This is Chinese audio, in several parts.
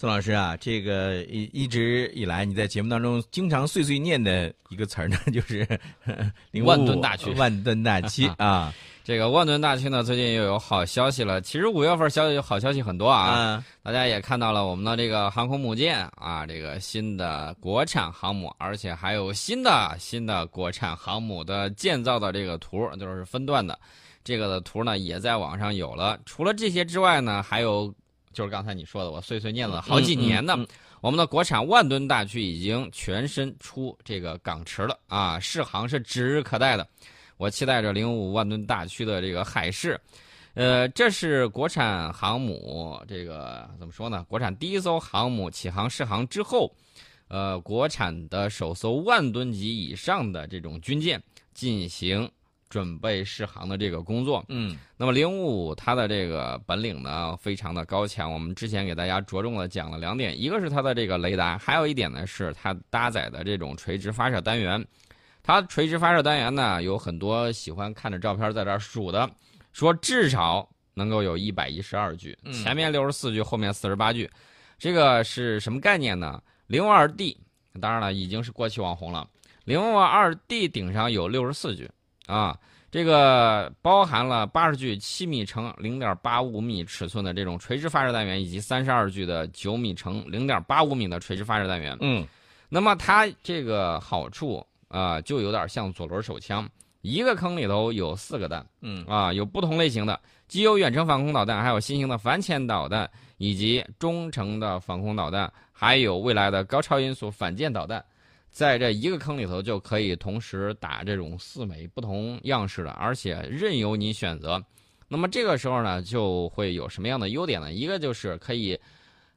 宋老师啊，这个一一直以来你在节目当中经常碎碎念的一个词儿呢，就是 万吨大区，万吨大区 啊。这个万吨大区呢，最近又有好消息了。其实五月份消息好消息很多啊，大家也看到了我们的这个航空母舰啊，这个新的国产航母，而且还有新的新的国产航母的建造的这个图，就是分段的，这个的图呢也在网上有了。除了这些之外呢，还有就是刚才你说的，我碎碎念了好几年呢，我们的国产万吨大驱已经全身出这个港池了啊，试航是指日可待的。我期待着零五万吨大驱的这个海试，呃，这是国产航母，这个怎么说呢？国产第一艘航母起航试航之后，呃，国产的首艘万吨级以上的这种军舰进行准备试航的这个工作。嗯，那么零五五它的这个本领呢，非常的高强。我们之前给大家着重的讲了两点，一个是它的这个雷达，还有一点呢是它搭载的这种垂直发射单元。它垂直发射单元呢，有很多喜欢看着照片在这儿数的，说至少能够有一百一十二具，前面六十四具，后面四十八具，这个是什么概念呢？零五二 D，当然了，已经是过气网红了。零五二 D 顶上有六十四具，啊，这个包含了八十具七米乘零点八五米尺寸的这种垂直发射单元，以及三十二具的九米乘零点八五米的垂直发射单元。嗯，那么它这个好处。啊，就有点像左轮手枪，一个坑里头有四个弹，嗯，啊，有不同类型的，既有远程防空导弹，还有新型的反潜导弹，以及中程的防空导弹，还有未来的高超音速反舰导弹，在这一个坑里头就可以同时打这种四枚不同样式的，而且任由你选择。那么这个时候呢，就会有什么样的优点呢？一个就是可以，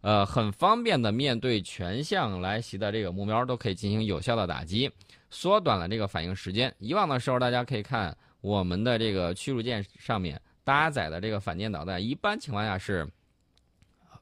呃，很方便的面对全向来袭的这个目标，都可以进行有效的打击。缩短了这个反应时间。以往的时候，大家可以看我们的这个驱逐舰上面搭载的这个反舰导弹，一般情况下是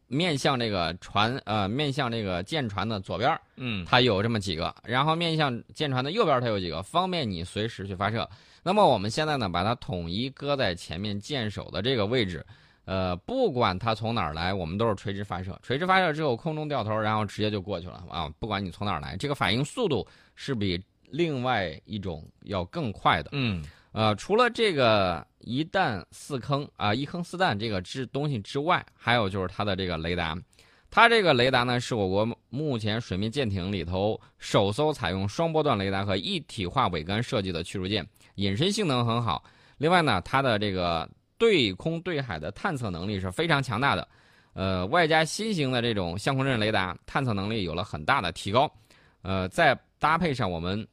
面向这个船，呃，面向这个舰船的左边嗯，它有这么几个，然后面向舰船的右边它有几个，方便你随时去发射。那么我们现在呢，把它统一搁在前面舰首的这个位置，呃，不管它从哪儿来，我们都是垂直发射。垂直发射之后，空中掉头，然后直接就过去了啊！不管你从哪儿来，这个反应速度是比。另外一种要更快的，嗯，呃，除了这个一弹四坑啊，一坑四弹这个之东西之外，还有就是它的这个雷达，它这个雷达呢是我国目前水面舰艇里头首艘采用双波段雷达和一体化尾杆设计的驱逐舰，隐身性能很好。另外呢，它的这个对空对海的探测能力是非常强大的，呃，外加新型的这种相控阵雷达，探测能力有了很大的提高，呃，再搭配上我们。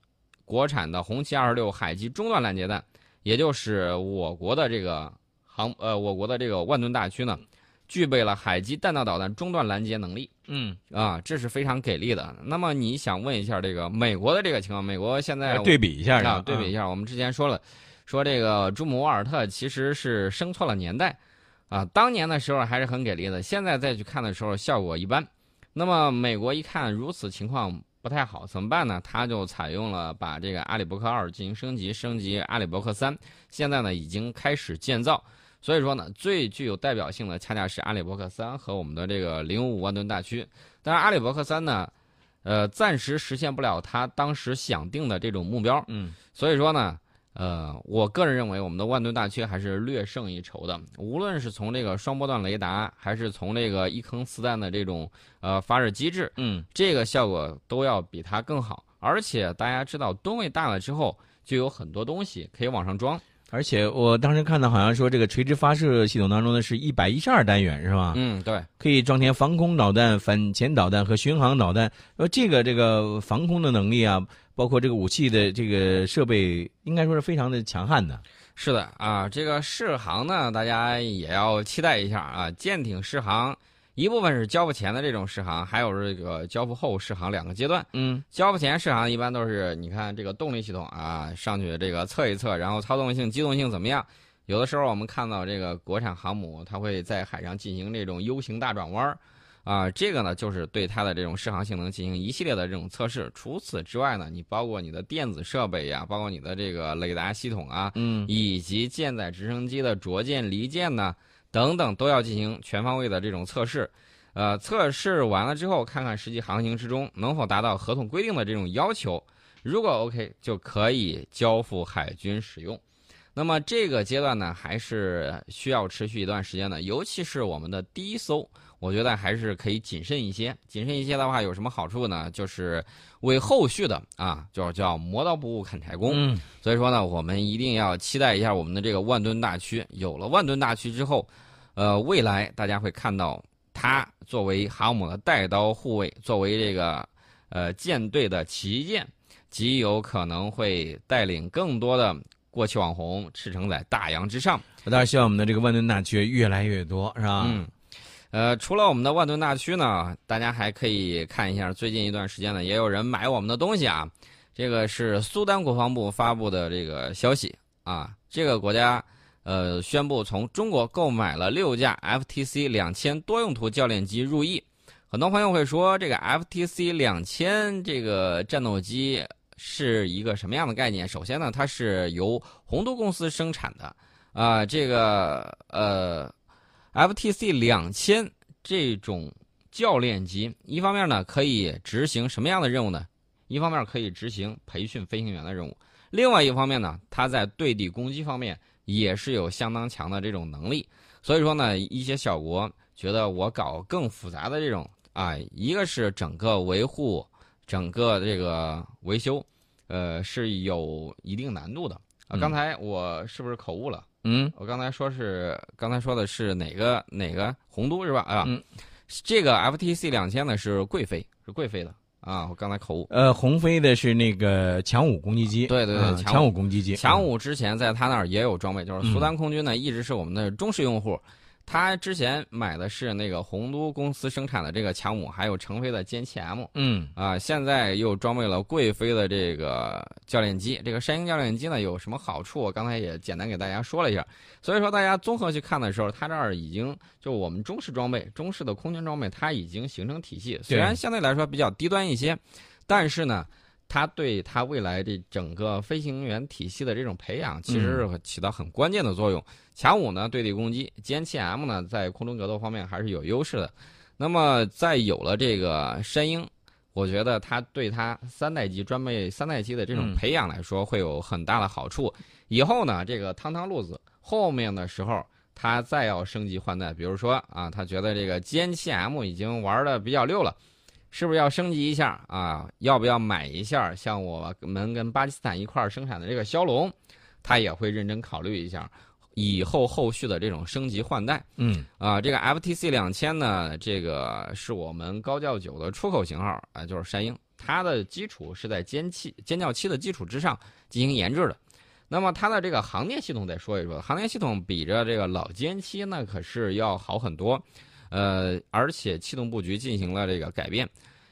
国产的红旗二十六海基中段拦截弹，也就是我国的这个航呃，我国的这个万吨大驱呢，具备了海基弹道导弹中段拦截能力。嗯啊，这是非常给力的。那么你想问一下这个美国的这个情况？美国现在对比一下啊，对比一下。我们之前说了，说这个朱姆沃尔特其实是生错了年代啊，当年的时候还是很给力的，现在再去看的时候效果一般。那么美国一看如此情况。不太好，怎么办呢？他就采用了把这个阿里伯克二进行升级，升级阿里伯克三，现在呢已经开始建造。所以说呢，最具有代表性的恰恰是阿里伯克三和我们的这个零五万吨大驱。但是阿里伯克三呢，呃，暂时实现不了他当时想定的这种目标。嗯，所以说呢。呃，我个人认为我们的万吨大驱还是略胜一筹的。无论是从这个双波段雷达，还是从这个一坑四弹的这种呃发射机制，嗯，这个效果都要比它更好。而且大家知道，吨位大了之后，就有很多东西可以往上装。而且我当时看到好像说，这个垂直发射系统当中呢，是一百一十二单元，是吧？嗯，对，可以装填防空导弹、反潜导弹和巡航导弹。呃，这个这个防空的能力啊，包括这个武器的这个设备，应该说是非常的强悍的。是的啊，这个试航呢，大家也要期待一下啊，舰艇试航。一部分是交付前的这种试航，还有这个交付后试航两个阶段。嗯，交付前试航一般都是你看这个动力系统啊上去这个测一测，然后操纵性、机动性怎么样？有的时候我们看到这个国产航母，它会在海上进行这种 U 型大转弯啊，这个呢就是对它的这种适航性能进行一系列的这种测试。除此之外呢，你包括你的电子设备呀，包括你的这个雷达系统啊，嗯，以及舰载直升机的着舰离舰呢。等等都要进行全方位的这种测试，呃，测试完了之后，看看实际航行之中能否达到合同规定的这种要求。如果 OK，就可以交付海军使用。那么这个阶段呢，还是需要持续一段时间的。尤其是我们的第一艘，我觉得还是可以谨慎一些。谨慎一些的话，有什么好处呢？就是为后续的啊，就是叫磨刀不误砍柴工。嗯，所以说呢，我们一定要期待一下我们的这个万吨大驱。有了万吨大驱之后，呃，未来大家会看到它作为航母的带刀护卫，作为这个呃舰队的旗舰。极有可能会带领更多的过气网红驰骋在大洋之上。我当然希望我们的这个万吨大驱越来越多，是吧？嗯。呃，除了我们的万吨大驱呢，大家还可以看一下最近一段时间呢，也有人买我们的东西啊。这个是苏丹国防部发布的这个消息啊，这个国家呃宣布从中国购买了六架 FTC 两千多用途教练机入役。很多朋友会说，这个 FTC 两千这个战斗机。是一个什么样的概念？首先呢，它是由洪都公司生产的，啊，这个呃，FTC 两千这种教练机，一方面呢可以执行什么样的任务呢？一方面可以执行培训飞行员的任务，另外一方面呢，它在对地攻击方面也是有相当强的这种能力。所以说呢，一些小国觉得我搞更复杂的这种啊，一个是整个维护。整个这个维修，呃，是有一定难度的啊。刚才我是不是口误了？嗯，我刚才说是刚才说的是哪个哪个红都是吧？啊，这个 FTC 两千呢是贵妃，是贵妃的啊。我刚才口误。呃，红飞的是那个强五攻击机。对对对，强五攻击机。强五之前在他那儿也有装备，就是苏丹空军呢一直是我们的忠实用户。他之前买的是那个洪都公司生产的这个强弩，还有成飞的歼七 M。嗯啊，现在又装备了贵飞的这个教练机。这个山鹰教练机呢有什么好处？我刚才也简单给大家说了一下。所以说，大家综合去看的时候，它这儿已经就我们中式装备、中式的空军装备，它已经形成体系。虽然相对来说比较低端一些，但是呢。它对它未来这整个飞行员体系的这种培养，其实是起到很关键的作用。强五呢，对地攻击；歼七 M 呢，在空中格斗方面还是有优势的。那么，在有了这个山鹰，我觉得它对它三代机装备、三代机的这种培养来说，会有很大的好处。以后呢，这个汤汤路子后面的时候，他再要升级换代，比如说啊，他觉得这个歼七 M 已经玩的比较溜了。是不是要升级一下啊？要不要买一下？像我们跟巴基斯坦一块儿生产的这个枭龙，他也会认真考虑一下以后后续的这种升级换代。嗯啊，这个 FTC 两千呢，这个是我们高教九的出口型号啊，就是山鹰，它的基础是在歼七、歼教七的基础之上进行研制的。那么它的这个航电系统再说一说，航电系统比着这个老歼七那可是要好很多。呃，而且气动布局进行了这个改变，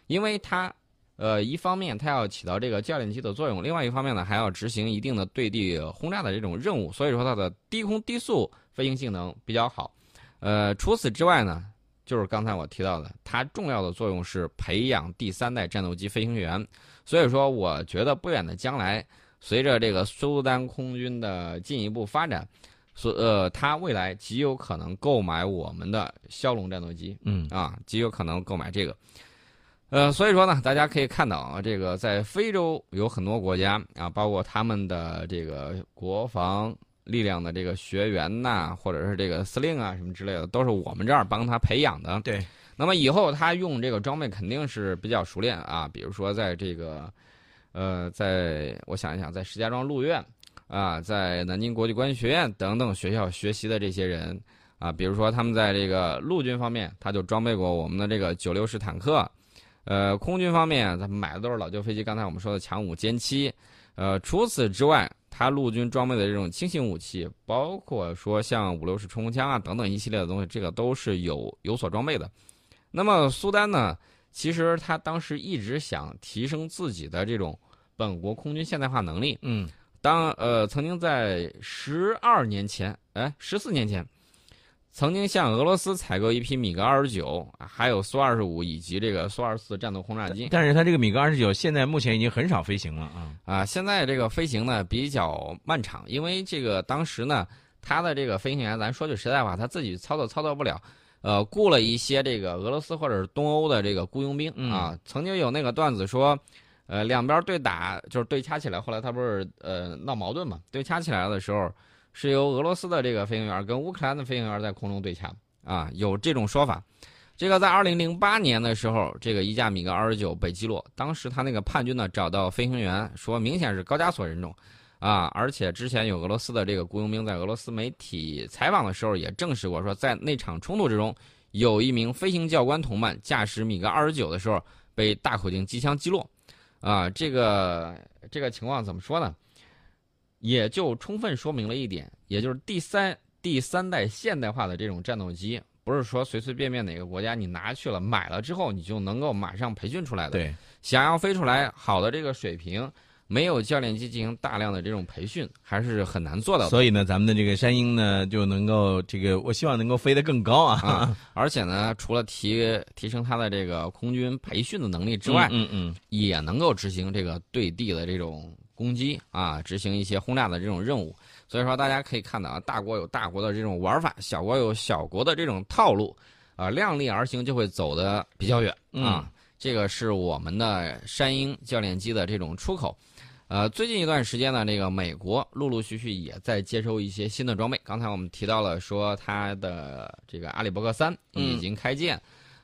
因为它，呃，一方面它要起到这个教练机的作用，另外一方面呢，还要执行一定的对地轰炸的这种任务，所以说它的低空低速飞行性能比较好。呃，除此之外呢，就是刚才我提到的，它重要的作用是培养第三代战斗机飞行员。所以说，我觉得不远的将来，随着这个苏丹空军的进一步发展。所呃，他未来极有可能购买我们的枭龙战斗机，嗯啊，极有可能购买这个，呃，所以说呢，大家可以看到啊，这个在非洲有很多国家啊，包括他们的这个国防力量的这个学员呐，或者是这个司令啊什么之类的，都是我们这儿帮他培养的。对，那么以后他用这个装备肯定是比较熟练啊，比如说在这个，呃，在我想一想，在石家庄陆院。啊，在南京国际关系学院等等学校学习的这些人啊，比如说他们在这个陆军方面，他就装备过我们的这个九六式坦克，呃，空军方面，他们买的都是老旧飞机，刚才我们说的强五歼七，呃，除此之外，他陆军装备的这种轻型武器，包括说像五六式冲锋枪啊等等一系列的东西，这个都是有有所装备的。那么苏丹呢，其实他当时一直想提升自己的这种本国空军现代化能力，嗯。当呃，曾经在十二年前，哎，十四年前，曾经向俄罗斯采购一批米格二十九，还有苏二十五以及这个苏二十四战斗轰炸机。但是它这个米格二十九现在目前已经很少飞行了啊啊！现在这个飞行呢比较漫长，因为这个当时呢，他的这个飞行员，咱说句实在话，他自己操作操作不了。呃，雇了一些这个俄罗斯或者是东欧的这个雇佣兵啊。曾经有那个段子说，呃，两边对打就是对掐起来，后来他不是呃闹矛盾嘛？对掐起来的时候，是由俄罗斯的这个飞行员跟乌克兰的飞行员在空中对掐啊，有这种说法。这个在二零零八年的时候，这个一架米格二十九被击落，当时他那个叛军呢找到飞行员说，明显是高加索人种，啊，而且之前有俄罗斯的这个雇佣兵在俄罗斯媒体采访的时候也证实过，说在那场冲突之中，有一名飞行教官同伴驾驶米格二十九的时候被大口径机枪击落，啊，这个这个情况怎么说呢？也就充分说明了一点，也就是第三第三代现代化的这种战斗机。不是说随随便便哪个国家你拿去了买了之后你就能够马上培训出来的。对，想要飞出来好的这个水平，没有教练机进行大量的这种培训，还是很难做到的。所以呢，咱们的这个山鹰呢就能够这个，我希望能够飞得更高啊！而且呢，除了提提升它的这个空军培训的能力之外，嗯嗯，也能够执行这个对地的这种攻击啊，执行一些轰炸的这种任务。所以说，大家可以看到啊，大国有大国的这种玩法，小国有小国的这种套路，啊，量力而行就会走得比较远啊。这个是我们的山鹰教练机的这种出口。呃，最近一段时间呢，这个美国陆陆续续也在接收一些新的装备。刚才我们提到了说，它的这个阿里伯克三已经开建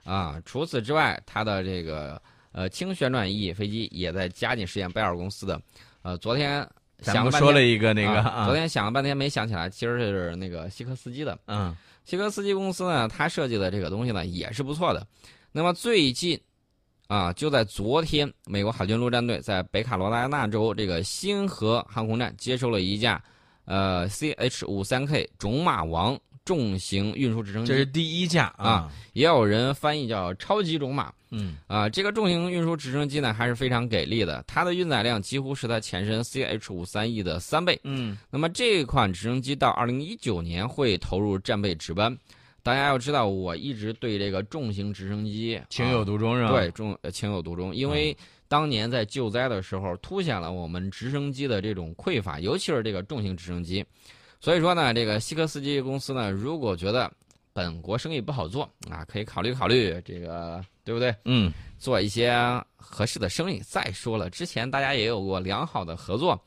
啊。除此之外，它的这个呃轻旋转翼飞机也在加紧试验。贝尔公司的呃，昨天。咱们说了一个那个，昨天想了半天没想起来，其实是那个西科斯基的。嗯，西科斯基公司呢，它设计的这个东西呢也是不错的。那么最近，啊，就在昨天，美国海军陆战队在北卡罗来纳州这个星河航空站接收了一架，呃，CH 五三 K 种马王。重型运输直升机，这是第一架啊，也有人翻译叫“超级种马”。嗯啊，这个重型运输直升机呢还是非常给力的，它的运载量几乎是它前身 CH 五三 E 的三倍。嗯，那么这款直升机到二零一九年会投入战备值班。大家要知道，我一直对这个重型直升机情有独钟，是吧？对，重情有独钟，因为当年在救灾的时候，凸显了我们直升机的这种匮乏，尤其是这个重型直升机。所以说呢，这个西科斯基公司呢，如果觉得本国生意不好做啊，可以考虑考虑这个，对不对？嗯，做一些合适的生意。再说了，之前大家也有过良好的合作，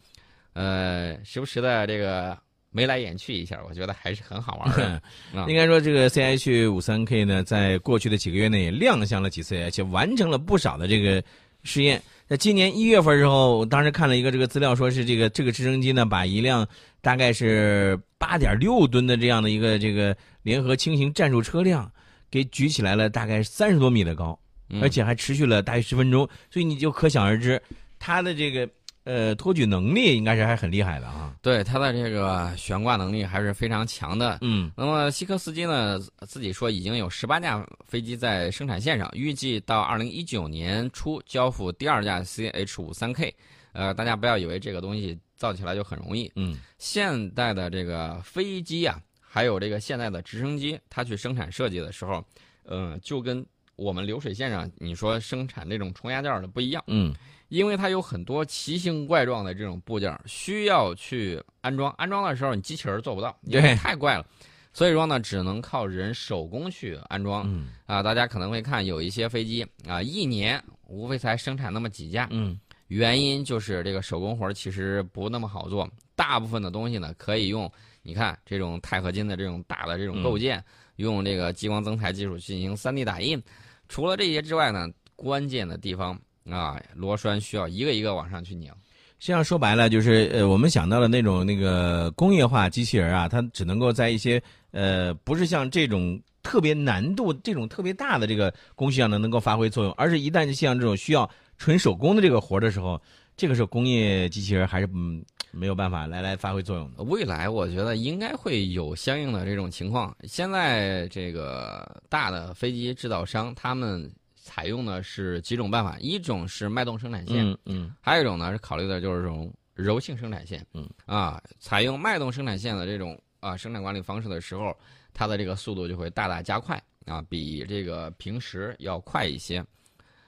呃，时不时的这个眉来眼去一下，我觉得还是很好玩的。应该说，这个 C H 五三 K 呢，在过去的几个月内也亮相了几次，而且完成了不少的这个试验。在今年一月份时候，我当时看了一个这个资料，说是这个这个直升机呢，把一辆大概是八点六吨的这样的一个这个联合轻型战术车辆，给举起来了大概三十多米的高，而且还持续了大约十分钟，所以你就可想而知，它的这个。呃，托举能力应该是还很厉害的啊。对，它的这个悬挂能力还是非常强的。嗯，那么西科斯基呢自己说已经有十八架飞机在生产线上，预计到二零一九年初交付第二架 CH 五三 K。呃，大家不要以为这个东西造起来就很容易。嗯，现代的这个飞机啊，还有这个现代的直升机，它去生产设计的时候，嗯，就跟我们流水线上你说生产那种冲压件的不一样。嗯。因为它有很多奇形怪状的这种部件需要去安装，安装的时候你机器人做不到，因为太怪了，所以说呢，只能靠人手工去安装。嗯啊，大家可能会看有一些飞机啊，一年无非才生产那么几架。嗯，原因就是这个手工活其实不那么好做，大部分的东西呢可以用你看这种钛合金的这种大的这种构件，用这个激光增材技术进行 3D 打印。除了这些之外呢，关键的地方。啊，螺栓需要一个一个往上去拧。实际上说白了，就是呃，我们想到的那种那个工业化机器人啊，它只能够在一些呃，不是像这种特别难度、这种特别大的这个工序上呢能够发挥作用，而是一旦像这种需要纯手工的这个活的时候，这个时候工业机器人还是嗯没有办法来来发挥作用的。未来我觉得应该会有相应的这种情况。现在这个大的飞机制造商他们。采用的是几种办法，一种是脉动生产线，嗯嗯，还有一种呢是考虑的就是这种柔性生产线，嗯啊，采用脉动生产线的这种啊生产管理方式的时候，它的这个速度就会大大加快啊，比这个平时要快一些。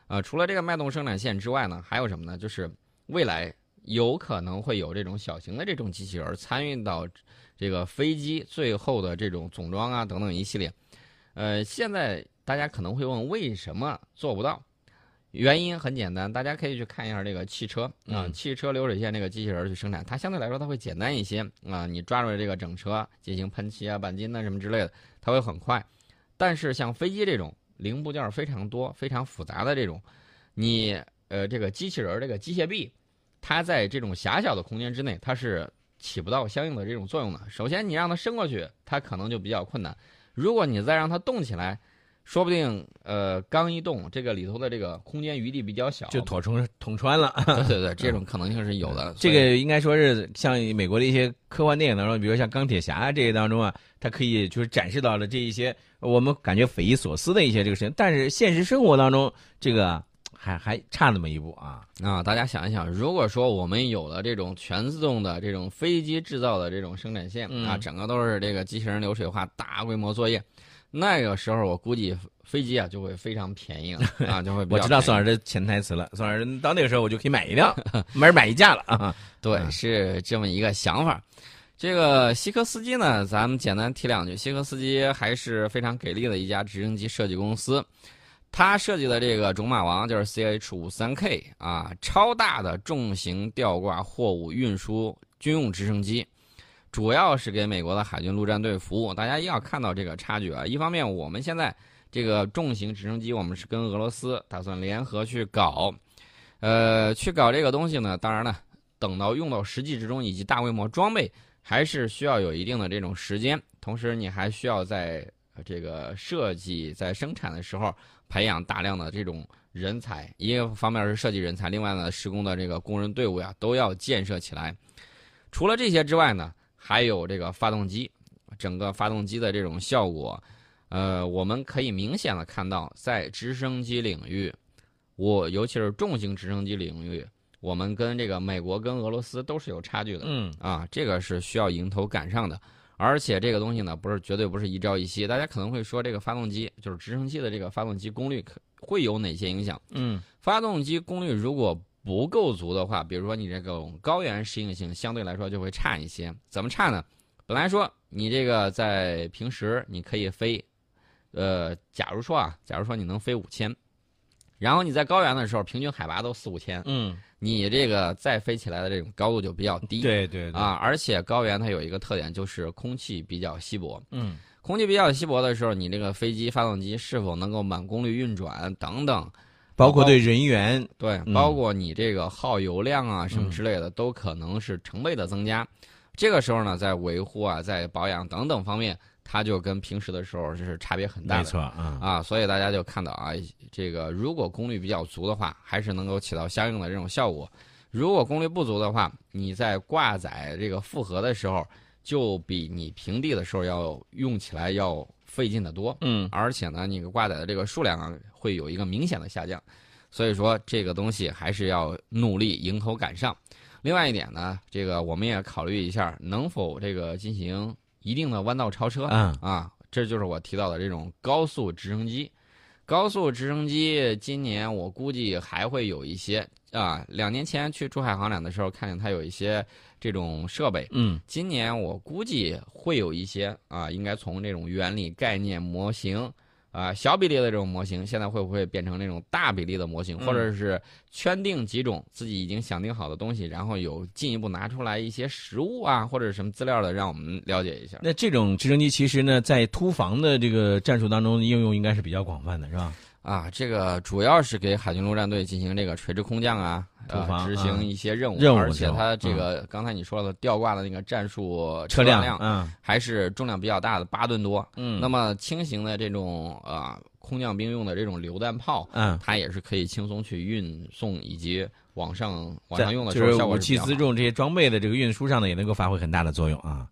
啊，除了这个脉动生产线之外呢，还有什么呢？就是未来有可能会有这种小型的这种机器人参与到这个飞机最后的这种总装啊等等一系列。呃，现在大家可能会问，为什么做不到？原因很简单，大家可以去看一下这个汽车啊，汽车流水线这个机器人去生产，它相对来说它会简单一些啊。你抓住这个整车进行喷漆啊、钣金啊什么之类的，它会很快。但是像飞机这种零部件非常多、非常复杂的这种，你呃这个机器人这个机械臂，它在这种狭小的空间之内，它是起不到相应的这种作用的。首先你让它伸过去，它可能就比较困难。如果你再让它动起来，说不定，呃，刚一动，这个里头的这个空间余地比较小，就捅穿捅穿了。对对对，这种可能性是有的。这个应该说是像美国的一些科幻电影当中，比如像钢铁侠这些当中啊，它可以就是展示到了这一些我们感觉匪夷所思的一些这个事情。但是现实生活当中，这个还还差那么一步啊啊！大家想一想，如果说我们有了这种全自动的这种飞机制造的这种生产线啊，整个都是这个机器人流水化大规模作业。那个时候我估计飞机啊就会非常便宜了 啊，就会。我知道宋老师的潜台词了，宋老师到那个时候我就可以买一辆，买买一架了 啊。对，是这么一个想法。这个西科斯基呢，咱们简单提两句。西科斯基还是非常给力的一家直升机设计公司，他设计的这个种马王就是 CH 五三 K 啊，超大的重型吊挂货物运输军用直升机。主要是给美国的海军陆战队服务，大家要看到这个差距啊。一方面，我们现在这个重型直升机，我们是跟俄罗斯打算联合去搞，呃，去搞这个东西呢。当然了，等到用到实际之中以及大规模装备，还是需要有一定的这种时间。同时，你还需要在这个设计、在生产的时候培养大量的这种人才。一个方面是设计人才，另外呢，施工的这个工人队伍呀，都要建设起来。除了这些之外呢？还有这个发动机，整个发动机的这种效果，呃，我们可以明显的看到，在直升机领域，我尤其是重型直升机领域，我们跟这个美国跟俄罗斯都是有差距的。嗯，啊，这个是需要迎头赶上的。而且这个东西呢，不是绝对不是一朝一夕。大家可能会说，这个发动机就是直升机的这个发动机功率可会有哪些影响？嗯，发动机功率如果。不够足的话，比如说你这种高原适应性相对来说就会差一些。怎么差呢？本来说你这个在平时你可以飞，呃，假如说啊，假如说你能飞五千，然后你在高原的时候平均海拔都四五千，嗯，你这个再飞起来的这种高度就比较低，对对啊，而且高原它有一个特点就是空气比较稀薄，嗯，空气比较稀薄的时候，你这个飞机发动机是否能够满功率运转等等。包括对人员，对，包括你这个耗油量啊什么之类的，都可能是成倍的增加。这个时候呢，在维护啊、在保养等等方面，它就跟平时的时候是差别很大的。没错啊啊，所以大家就看到啊，这个如果功率比较足的话，还是能够起到相应的这种效果；如果功率不足的话，你在挂载这个负荷的时候，就比你平地的时候要用起来要。费劲的多，嗯，而且呢，你挂载的这个数量啊，会有一个明显的下降，所以说这个东西还是要努力迎头赶上。另外一点呢，这个我们也考虑一下，能否这个进行一定的弯道超车，嗯啊，这就是我提到的这种高速直升机。高速直升机今年我估计还会有一些啊，两年前去珠海航展的时候，看见它有一些。这种设备，嗯，今年我估计会有一些啊，应该从这种原理概念模型啊，小比例的这种模型，现在会不会变成那种大比例的模型，或者是圈定几种自己已经想定好的东西，然后有进一步拿出来一些实物啊，或者什么资料的，让我们了解一下。那这种直升机其实呢，在突防的这个战术当中应用应该是比较广泛的，是吧？啊，这个主要是给海军陆战队进行这个垂直空降啊，呃，执行一些任务，任务，而且它这个刚才你说的吊挂的那个战术车辆，嗯，还是重量比较大的，八吨多，嗯，那么轻型的这种啊空降兵用的这种榴弹炮，嗯，它也是可以轻松去运送以及往上往上用的时候，就是武器辎重这些装备的这个运输上呢，也能够发挥很大的作用啊。